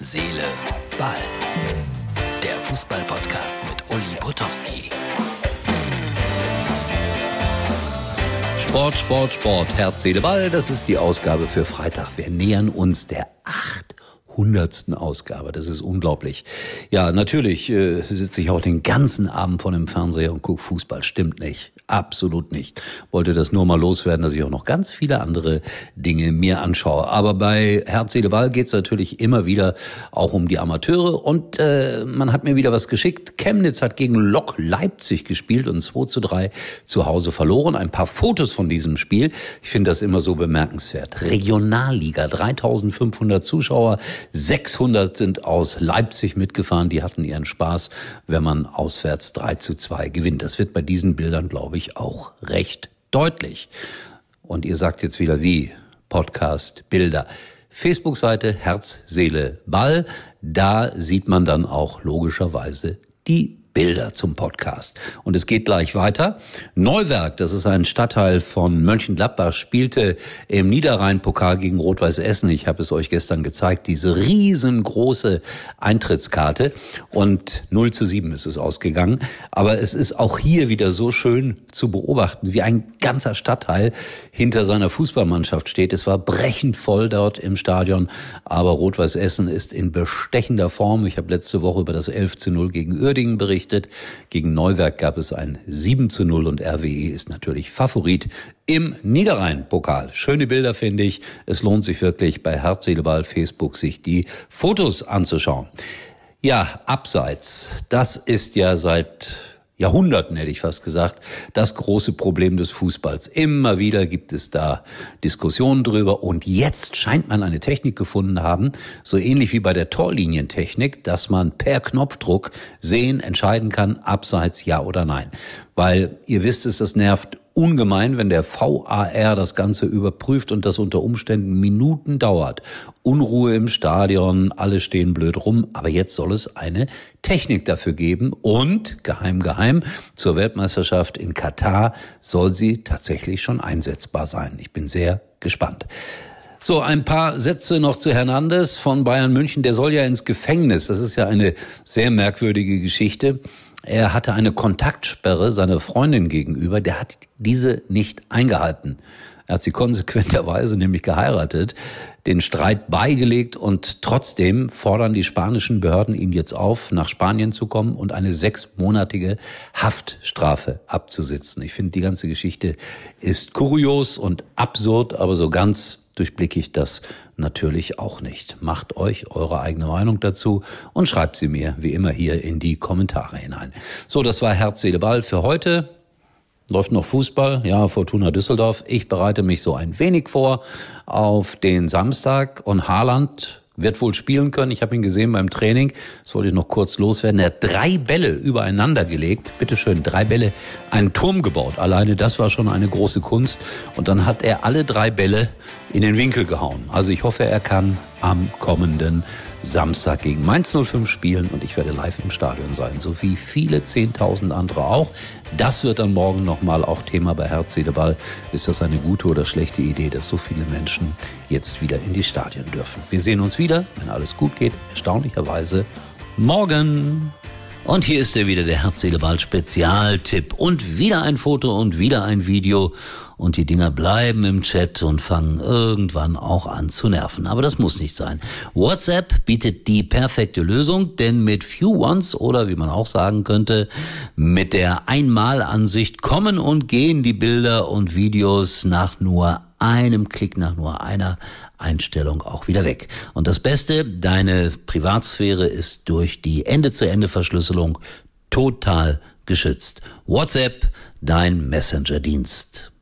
Seele, Ball. Der Fußball-Podcast mit Uli Potowski. Sport, Sport, Sport, Herz, Seele, Ball. Das ist die Ausgabe für Freitag. Wir nähern uns der 800. Ausgabe. Das ist unglaublich. Ja, natürlich äh, sitze ich auch den ganzen Abend vor dem Fernseher und gucke Fußball. Stimmt nicht. Absolut nicht. Wollte das nur mal loswerden, dass ich auch noch ganz viele andere Dinge mir anschaue. Aber bei Herz, Seele, Ball geht es natürlich immer wieder auch um die Amateure. Und äh, man hat mir wieder was geschickt. Chemnitz hat gegen Lok Leipzig gespielt und 2 zu 3 zu Hause verloren. Ein paar Fotos von diesem Spiel. Ich finde das immer so bemerkenswert. Regionalliga, 3500 Zuschauer, 600 sind aus Leipzig mitgefahren. Die hatten ihren Spaß, wenn man auswärts 3 zu 2 gewinnt. Das wird bei diesen Bildern, glaube ich, auch recht deutlich. Und ihr sagt jetzt wieder wie? Podcast, Bilder. Facebook-Seite Herz, Seele, Ball. Da sieht man dann auch logischerweise die Bilder zum Podcast. Und es geht gleich weiter. Neuwerk, das ist ein Stadtteil von Mönchengladbach, spielte im Niederrhein-Pokal gegen Rot-Weiß Essen. Ich habe es euch gestern gezeigt, diese riesengroße Eintrittskarte. Und 0 zu 7 ist es ausgegangen. Aber es ist auch hier wieder so schön zu beobachten, wie ein ganzer Stadtteil hinter seiner Fußballmannschaft steht. Es war brechend voll dort im Stadion. Aber Rot-Weiß Essen ist in bestechender Form. Ich habe letzte Woche über das 11 zu 0 gegen Uerdingen berichtet berichtet. Gegen Neuwerk gab es ein 7 zu 0 und RWE ist natürlich Favorit im Niederrhein-Pokal. Schöne Bilder finde ich. Es lohnt sich wirklich bei Herz, Facebook sich die Fotos anzuschauen. Ja, abseits. Das ist ja seit Jahrhunderten hätte ich fast gesagt, das große Problem des Fußballs. Immer wieder gibt es da Diskussionen drüber und jetzt scheint man eine Technik gefunden haben, so ähnlich wie bei der Torlinientechnik, dass man per Knopfdruck sehen, entscheiden kann, abseits ja oder nein. Weil ihr wisst es, das nervt ungemein, wenn der VAR das Ganze überprüft und das unter Umständen Minuten dauert. Unruhe im Stadion, alle stehen blöd rum, aber jetzt soll es eine Technik dafür geben und geheim geheim zur Weltmeisterschaft in Katar soll sie tatsächlich schon einsetzbar sein. Ich bin sehr gespannt. So, ein paar Sätze noch zu Hernandez von Bayern München. Der soll ja ins Gefängnis. Das ist ja eine sehr merkwürdige Geschichte. Er hatte eine Kontaktsperre seiner Freundin gegenüber, der hat diese nicht eingehalten. Er hat sie konsequenterweise nämlich geheiratet, den Streit beigelegt und trotzdem fordern die spanischen Behörden ihn jetzt auf, nach Spanien zu kommen und eine sechsmonatige Haftstrafe abzusitzen. Ich finde, die ganze Geschichte ist kurios und absurd, aber so ganz durchblicke ich das natürlich auch nicht. Macht euch eure eigene Meinung dazu und schreibt sie mir wie immer hier in die Kommentare hinein. So, das war Herz, Seele, Ball für heute. Läuft noch Fußball, ja, Fortuna Düsseldorf. Ich bereite mich so ein wenig vor auf den Samstag und Haaland wird wohl spielen können. Ich habe ihn gesehen beim Training. Das wollte ich noch kurz loswerden. Er hat drei Bälle übereinander gelegt. Bitteschön, drei Bälle, einen Turm gebaut. Alleine das war schon eine große Kunst. Und dann hat er alle drei Bälle in den Winkel gehauen. Also ich hoffe, er kann am kommenden Samstag gegen Mainz 05 spielen und ich werde live im Stadion sein, so wie viele 10.000 andere auch. Das wird dann morgen nochmal auch Thema bei Herz, Ball. Ist das eine gute oder schlechte Idee, dass so viele Menschen jetzt wieder in die Stadien dürfen? Wir sehen uns wieder, wenn alles gut geht, erstaunlicherweise morgen. Und hier ist er wieder, der Herz, Ball Spezialtipp. Und wieder ein Foto und wieder ein Video und die Dinger bleiben im Chat und fangen irgendwann auch an zu nerven. Aber das muss nicht sein. WhatsApp bietet die perfekte Lösung, denn mit Few Ones oder wie man auch sagen könnte, mit der Einmalansicht kommen und gehen die Bilder und Videos nach nur einem Klick nach nur einer Einstellung auch wieder weg. Und das Beste, deine Privatsphäre ist durch die Ende-zu-Ende-Verschlüsselung total geschützt. WhatsApp, dein Messenger-Dienst.